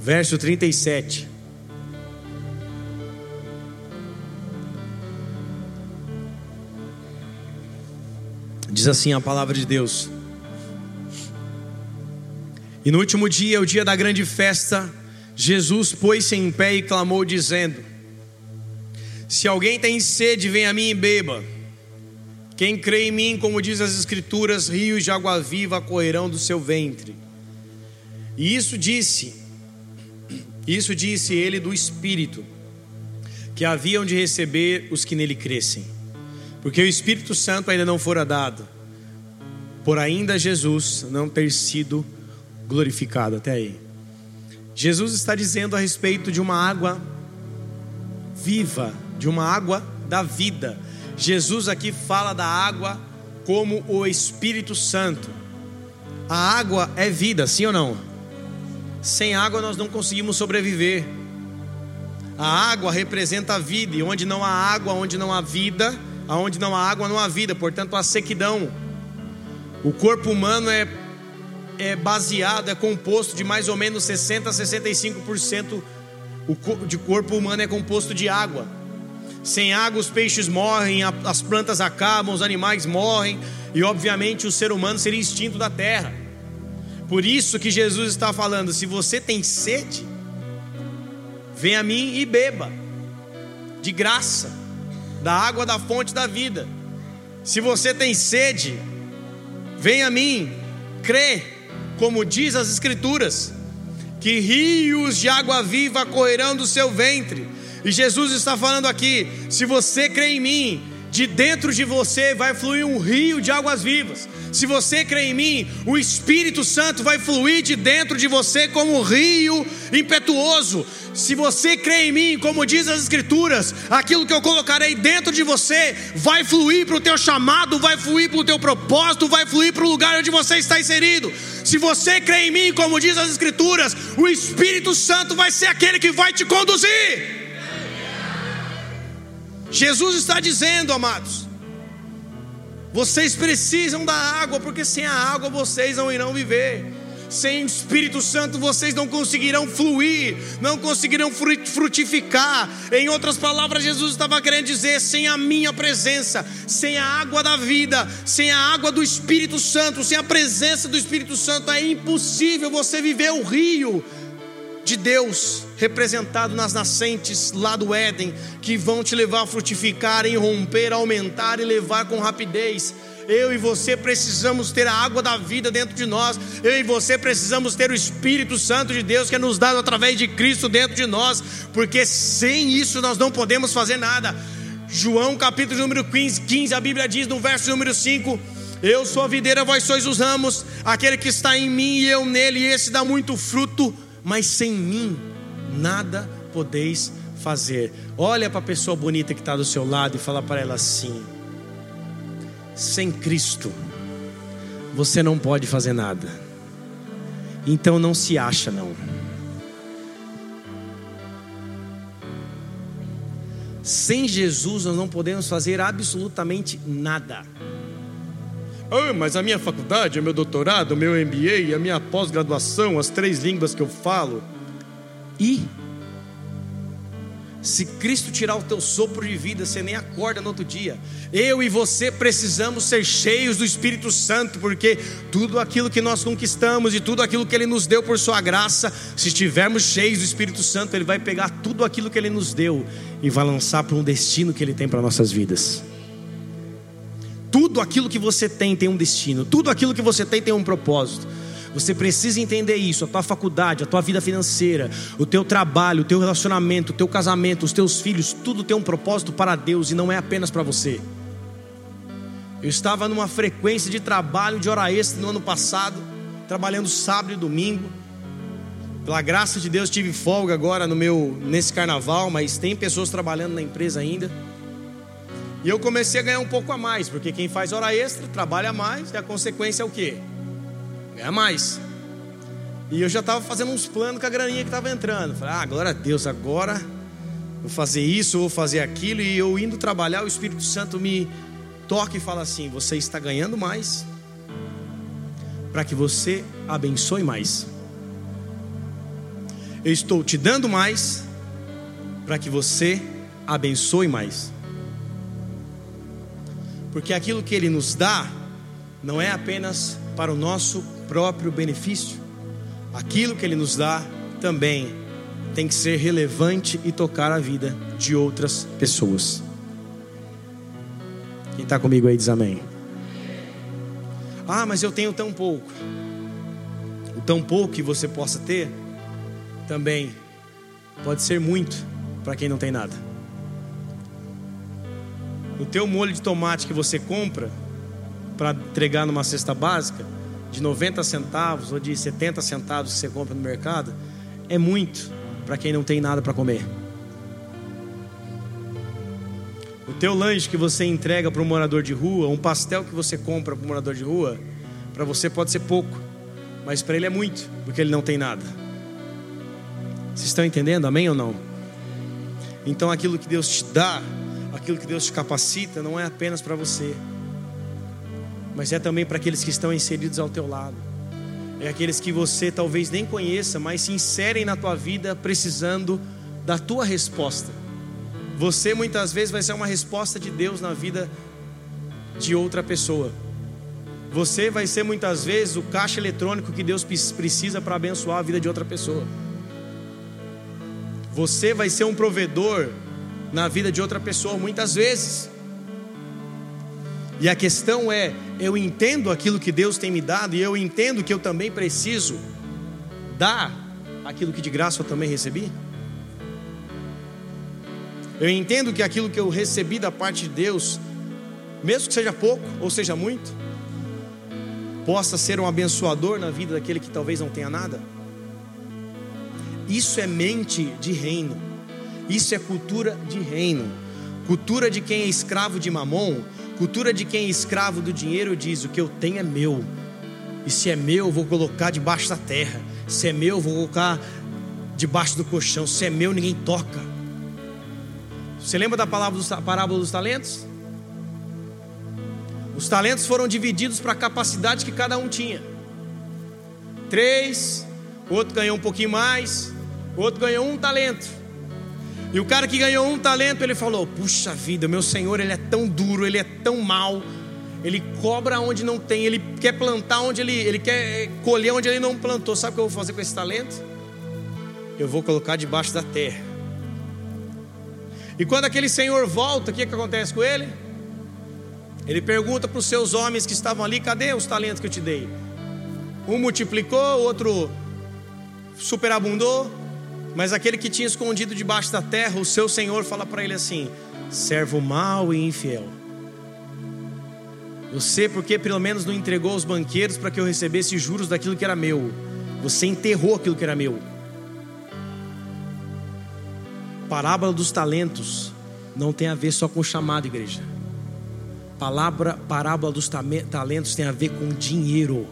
verso 37. Diz assim a palavra de Deus. E no último dia, o dia da grande festa, Jesus pôs-se em pé e clamou, dizendo: Se alguém tem sede, venha a mim e beba. Quem crê em mim, como diz as Escrituras, rios de água viva correrão do seu ventre. E isso disse isso disse ele do Espírito, que haviam de receber os que nele crescem, porque o Espírito Santo ainda não fora dado, por ainda Jesus não ter sido glorificado. Até aí. Jesus está dizendo a respeito de uma água viva, de uma água da vida. Jesus aqui fala da água como o Espírito Santo. A água é vida, sim ou não? Sem água nós não conseguimos sobreviver. A água representa a vida, e onde não há água, onde não há vida, aonde não há água, não há vida, portanto, há sequidão. O corpo humano é, é baseado, é composto de mais ou menos 60 a 65% de corpo humano é composto de água. Sem água, os peixes morrem, as plantas acabam, os animais morrem, e obviamente o ser humano seria extinto da terra. Por isso que Jesus está falando: se você tem sede, vem a mim e beba, de graça, da água da fonte da vida. Se você tem sede, vem a mim, crê, como diz as Escrituras, que rios de água viva correrão do seu ventre. E Jesus está falando aqui: se você crê em mim, de dentro de você vai fluir um rio de águas vivas. Se você crê em mim, o Espírito Santo vai fluir de dentro de você como um rio impetuoso. Se você crê em mim, como diz as Escrituras, aquilo que eu colocarei dentro de você vai fluir para o teu chamado, vai fluir para o teu propósito, vai fluir para o lugar onde você está inserido. Se você crê em mim, como diz as Escrituras, o Espírito Santo vai ser aquele que vai te conduzir. Jesus está dizendo, amados, vocês precisam da água, porque sem a água vocês não irão viver. Sem o Espírito Santo vocês não conseguirão fluir, não conseguirão frutificar. Em outras palavras, Jesus estava querendo dizer: sem a minha presença, sem a água da vida, sem a água do Espírito Santo, sem a presença do Espírito Santo, é impossível você viver o rio de Deus representado nas nascentes lá do Éden, que vão te levar a frutificar, romper, aumentar e levar com rapidez. Eu e você precisamos ter a água da vida dentro de nós. Eu e você precisamos ter o Espírito Santo de Deus que é nos dado através de Cristo dentro de nós, porque sem isso nós não podemos fazer nada. João capítulo número 15, 15 a Bíblia diz no verso número 5: Eu sou a videira, vós sois os ramos, aquele que está em mim e eu nele, esse dá muito fruto mas sem mim nada podeis fazer. Olha para a pessoa bonita que está do seu lado e fala para ela assim: sem Cristo você não pode fazer nada. Então não se acha não. Sem Jesus nós não podemos fazer absolutamente nada. Oh, mas a minha faculdade, o meu doutorado, o meu MBA, a minha pós-graduação, as três línguas que eu falo. E se Cristo tirar o teu sopro de vida, você nem acorda no outro dia. Eu e você precisamos ser cheios do Espírito Santo, porque tudo aquilo que nós conquistamos e tudo aquilo que Ele nos deu por Sua graça, se estivermos cheios do Espírito Santo, Ele vai pegar tudo aquilo que Ele nos deu e vai lançar para um destino que Ele tem para nossas vidas. Tudo aquilo que você tem tem um destino, tudo aquilo que você tem tem um propósito. Você precisa entender isso, a tua faculdade, a tua vida financeira, o teu trabalho, o teu relacionamento, o teu casamento, os teus filhos, tudo tem um propósito para Deus e não é apenas para você. Eu estava numa frequência de trabalho de hora extra no ano passado, trabalhando sábado e domingo. Pela graça de Deus tive folga agora no meu nesse carnaval, mas tem pessoas trabalhando na empresa ainda. E eu comecei a ganhar um pouco a mais, porque quem faz hora extra trabalha mais, e a consequência é o quê? Ganha mais. E eu já estava fazendo uns planos com a graninha que estava entrando. Falei, ah, glória a Deus, agora vou fazer isso, vou fazer aquilo. E eu indo trabalhar, o Espírito Santo me toca e fala assim: você está ganhando mais para que você abençoe mais. Eu estou te dando mais para que você abençoe mais. Porque aquilo que Ele nos dá não é apenas para o nosso próprio benefício, aquilo que Ele nos dá também tem que ser relevante e tocar a vida de outras pessoas. Quem está comigo aí diz amém. Ah, mas eu tenho tão pouco. O tão pouco que você possa ter também pode ser muito para quem não tem nada. O teu molho de tomate que você compra para entregar numa cesta básica, de 90 centavos ou de 70 centavos que você compra no mercado, é muito para quem não tem nada para comer. O teu lanche que você entrega para um morador de rua, um pastel que você compra para um morador de rua, para você pode ser pouco, mas para ele é muito, porque ele não tem nada. Vocês estão entendendo? Amém ou não? Então aquilo que Deus te dá, aquilo que Deus te capacita, não é apenas para você, mas é também para aqueles que estão inseridos ao teu lado. É aqueles que você talvez nem conheça, mas se inserem na tua vida precisando da tua resposta. Você muitas vezes vai ser uma resposta de Deus na vida de outra pessoa. Você vai ser muitas vezes o caixa eletrônico que Deus precisa para abençoar a vida de outra pessoa. Você vai ser um provedor na vida de outra pessoa muitas vezes. E a questão é: eu entendo aquilo que Deus tem me dado e eu entendo que eu também preciso dar aquilo que de graça eu também recebi? Eu entendo que aquilo que eu recebi da parte de Deus, mesmo que seja pouco ou seja muito, possa ser um abençoador na vida daquele que talvez não tenha nada. Isso é mente de reino, isso é cultura de reino, cultura de quem é escravo de mamon Cultura de quem é escravo do dinheiro diz: o que eu tenho é meu. E se é meu, eu vou colocar debaixo da terra. Se é meu, eu vou colocar debaixo do colchão. Se é meu, ninguém toca. Você lembra da parábola dos talentos? Os talentos foram divididos para a capacidade que cada um tinha. Três, outro ganhou um pouquinho mais, outro ganhou um talento. E o cara que ganhou um talento, ele falou: Puxa vida, meu senhor, ele é tão duro, ele é tão mal, ele cobra onde não tem, ele quer plantar onde ele, ele quer colher onde ele não plantou. Sabe o que eu vou fazer com esse talento? Eu vou colocar debaixo da terra. E quando aquele senhor volta, o que, que acontece com ele? Ele pergunta para os seus homens que estavam ali: Cadê os talentos que eu te dei? Um multiplicou, o outro superabundou, mas aquele que tinha escondido debaixo da terra, o seu senhor fala para ele assim: servo mau e infiel. Você, porque pelo menos não entregou aos banqueiros para que eu recebesse juros daquilo que era meu, você enterrou aquilo que era meu. Parábola dos talentos não tem a ver só com chamado, igreja. Palavra, parábola dos talentos tem a ver com dinheiro.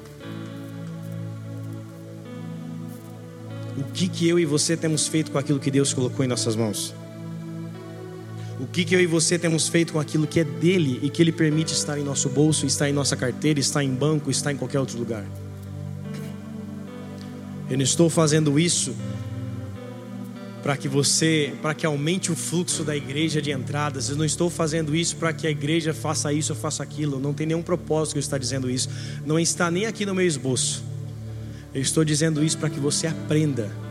Que, que eu e você temos feito com aquilo que Deus colocou em nossas mãos? O que, que eu e você temos feito com aquilo que é dele e que ele permite estar em nosso bolso, estar em nossa carteira, estar em banco, estar em qualquer outro lugar? Eu não estou fazendo isso para que você, para que aumente o fluxo da igreja de entradas. Eu não estou fazendo isso para que a igreja faça isso ou faça aquilo. Não tem nenhum propósito que eu estar dizendo isso. Não está nem aqui no meu esboço. Eu estou dizendo isso para que você aprenda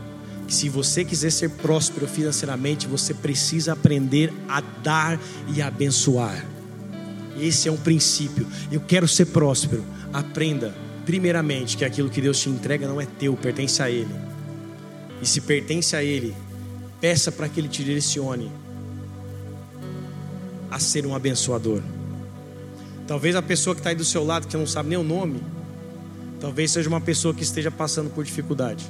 se você quiser ser próspero financeiramente, você precisa aprender a dar e abençoar. Esse é um princípio. Eu quero ser próspero. Aprenda, primeiramente, que aquilo que Deus te entrega não é teu, pertence a Ele. E se pertence a Ele, peça para que Ele te direcione a ser um abençoador. Talvez a pessoa que está aí do seu lado, que não sabe nem o nome, Talvez seja uma pessoa que esteja passando por dificuldade.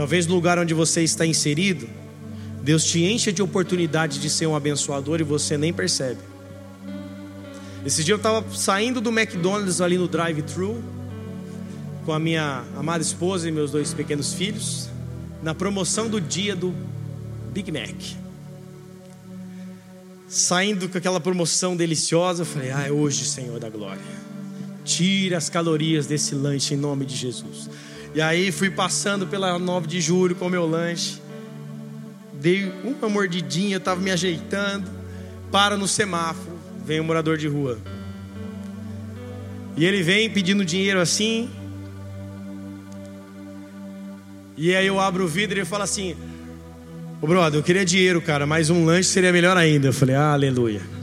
Talvez no lugar onde você está inserido, Deus te encha de oportunidade de ser um abençoador e você nem percebe. Esse dia eu estava saindo do McDonald's ali no drive-thru com a minha amada esposa e meus dois pequenos filhos, na promoção do dia do Big Mac. Saindo com aquela promoção deliciosa, eu falei: Ah, é hoje, Senhor da glória. Tira as calorias desse lanche em nome de Jesus. E aí fui passando pela 9 de julho com meu lanche. Dei uma mordidinha, estava me ajeitando. Para no semáforo, vem um morador de rua. E ele vem pedindo dinheiro assim. E aí eu abro o vidro e ele fala assim: Ô brother, eu queria dinheiro, cara, mas um lanche seria melhor ainda. Eu falei: ah, Aleluia.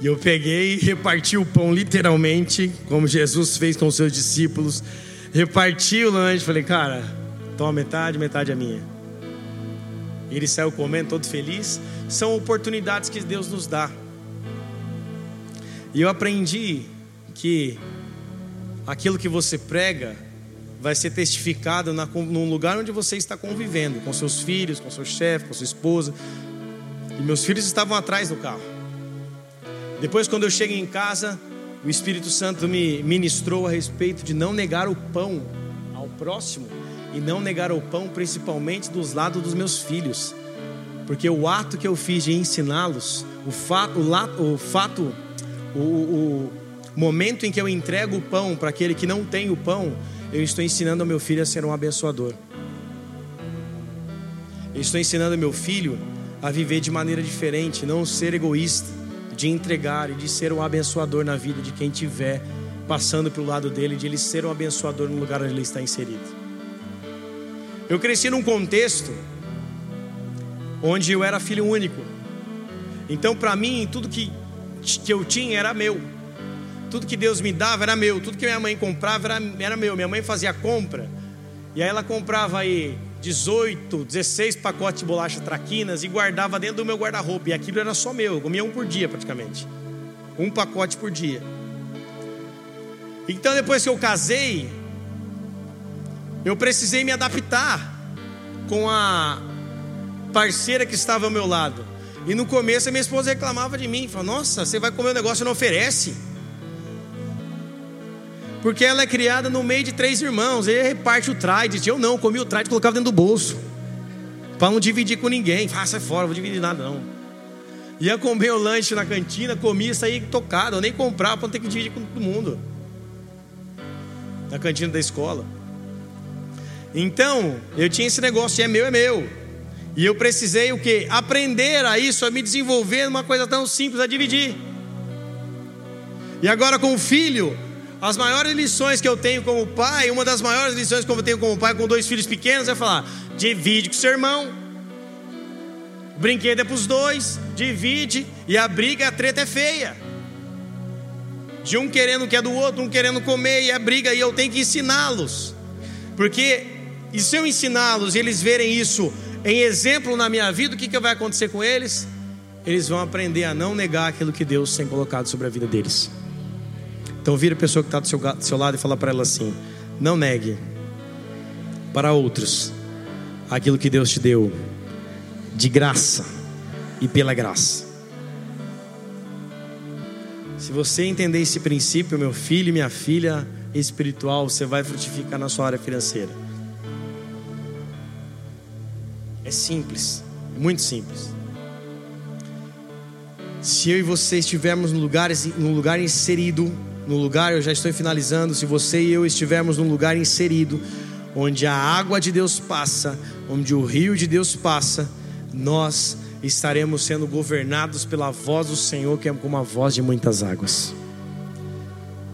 E eu peguei e reparti o pão literalmente, como Jesus fez com os seus discípulos. Reparti o lanche, falei, cara, toma metade, metade é minha. E ele saiu comendo, todo feliz. São oportunidades que Deus nos dá. E eu aprendi que aquilo que você prega vai ser testificado na, num lugar onde você está convivendo, com seus filhos, com seu chefe, com sua esposa. E meus filhos estavam atrás do carro. Depois, quando eu cheguei em casa, o Espírito Santo me ministrou a respeito de não negar o pão ao próximo e não negar o pão principalmente dos lados dos meus filhos, porque o ato que eu fiz de ensiná-los, o fato, o, fato, o, o momento em que eu entrego o pão para aquele que não tem o pão, eu estou ensinando ao meu filho a ser um abençoador. Eu estou ensinando ao meu filho a viver de maneira diferente, não ser egoísta de entregar e de ser um abençoador na vida de quem tiver passando pelo lado dele, de ele ser um abençoador no lugar onde ele está inserido. Eu cresci num contexto onde eu era filho único. Então, para mim, tudo que, que eu tinha era meu. Tudo que Deus me dava era meu. Tudo que minha mãe comprava era, era meu. Minha mãe fazia compra. E aí ela comprava aí 18, 16 pacotes de bolacha traquinas e guardava dentro do meu guarda-roupa. E aquilo era só meu, eu comia um por dia praticamente. Um pacote por dia. Então depois que eu casei, eu precisei me adaptar com a parceira que estava ao meu lado. E no começo a minha esposa reclamava de mim, falou: "Nossa, você vai comer um negócio e não oferece?" Porque ela é criada no meio de três irmãos. Ele reparte o Trident. Eu não, comi o Trident e colocava dentro do bolso. Para não dividir com ninguém. Ah, sai fora, não vou dividir nada não. Ia comer o lanche na cantina, comia e saía tocado. Eu nem comprava para não ter que dividir com todo mundo. Na cantina da escola. Então, eu tinha esse negócio é meu, é meu. E eu precisei o quê? Aprender a isso, a me desenvolver numa coisa tão simples, a dividir. E agora com o filho, as maiores lições que eu tenho como pai, uma das maiores lições que eu tenho como pai com dois filhos pequenos é falar: divide com seu irmão. Brinquedo é para os dois, divide e a briga, a treta é feia. De um querendo o que é do outro, um querendo comer e a briga, e eu tenho que ensiná-los. Porque, e se eu ensiná-los e eles verem isso em exemplo na minha vida, o que, que vai acontecer com eles? Eles vão aprender a não negar aquilo que Deus tem colocado sobre a vida deles. Então vira a pessoa que está do seu, do seu lado e fala para ela assim: não negue para outros aquilo que Deus te deu de graça e pela graça. Se você entender esse princípio, meu filho e minha filha espiritual, você vai frutificar na sua área financeira. É simples, muito simples. Se eu e você estivermos no lugar, no lugar inserido no lugar, eu já estou finalizando, se você e eu estivermos num lugar inserido, onde a água de Deus passa, onde o rio de Deus passa, nós estaremos sendo governados pela voz do Senhor, que é como a voz de muitas águas.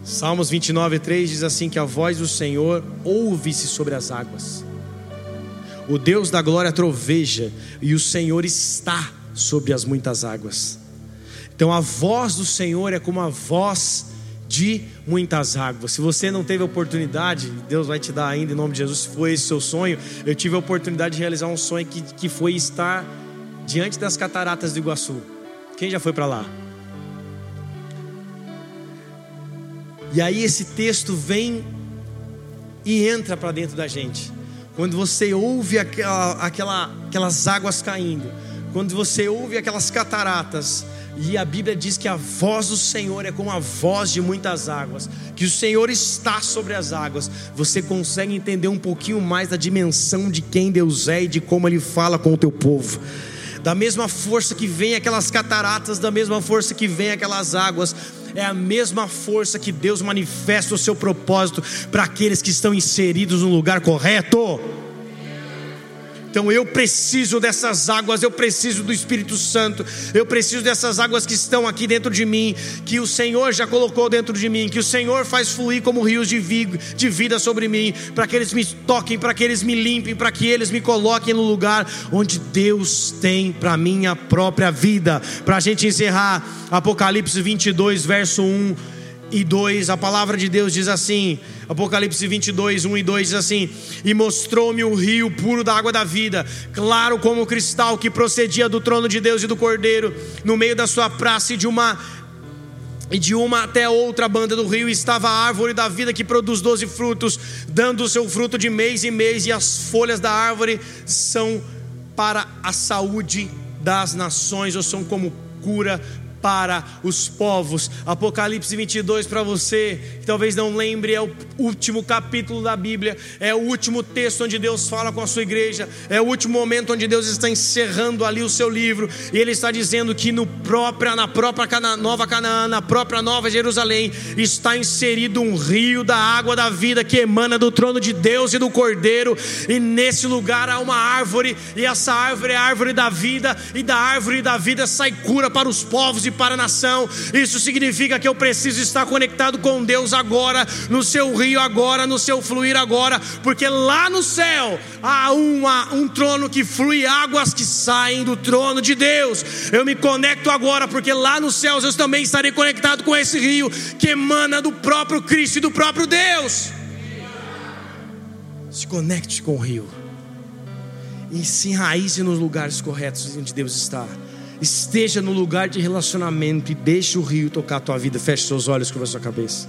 Salmos 29, 3 diz assim: que a voz do Senhor ouve-se sobre as águas. O Deus da glória troveja, e o Senhor está sobre as muitas águas. Então a voz do Senhor é como a voz de muitas águas. Se você não teve oportunidade, Deus vai te dar ainda em nome de Jesus. Se foi esse seu sonho, eu tive a oportunidade de realizar um sonho que, que foi estar diante das cataratas do Iguaçu. Quem já foi para lá? E aí esse texto vem e entra para dentro da gente. Quando você ouve aquela, aquela, aquelas águas caindo, quando você ouve aquelas cataratas, e a Bíblia diz que a voz do Senhor é como a voz de muitas águas, que o Senhor está sobre as águas. Você consegue entender um pouquinho mais da dimensão de quem Deus é e de como Ele fala com o teu povo. Da mesma força que vem aquelas cataratas, da mesma força que vem aquelas águas, é a mesma força que Deus manifesta o seu propósito para aqueles que estão inseridos no lugar correto. Então eu preciso dessas águas, eu preciso do Espírito Santo, eu preciso dessas águas que estão aqui dentro de mim, que o Senhor já colocou dentro de mim, que o Senhor faz fluir como rios de, vida sobre mim, para que eles me toquem, para que eles me limpem, para que eles me coloquem no lugar onde Deus tem para minha própria vida. Para a gente encerrar, Apocalipse 22, verso 1 e 2, a palavra de Deus diz assim: Apocalipse 22, 1 e 2 diz assim: E mostrou-me o rio puro da água da vida, claro como cristal que procedia do trono de Deus e do cordeiro, no meio da sua praça e de uma e de uma até outra banda do rio estava a árvore da vida que produz doze frutos, dando o seu fruto de mês em mês, e as folhas da árvore são para a saúde das nações, ou são como cura para os povos. Apocalipse 22 para você, que talvez não lembre, é o último capítulo da Bíblia, é o último texto onde Deus fala com a sua igreja, é o último momento onde Deus está encerrando ali o seu livro, e ele está dizendo que no própria, na própria Cana, Nova Canaã, na própria Nova Jerusalém, está inserido um rio da água da vida que emana do trono de Deus e do Cordeiro, e nesse lugar há uma árvore, e essa árvore é a árvore da vida, e da árvore da vida sai cura para os povos e para a nação. Isso significa que eu preciso estar conectado com Deus agora, no seu rio agora, no seu fluir agora, porque lá no céu há uma, um trono que flui águas que saem do trono de Deus. Eu me conecto agora, porque lá nos céus eu também estarei conectado com esse rio que emana do próprio Cristo e do próprio Deus. Se conecte com o rio e se enraize nos lugares corretos onde Deus está. Esteja no lugar de relacionamento e deixe o rio tocar a tua vida. Feche seus olhos, com a sua cabeça.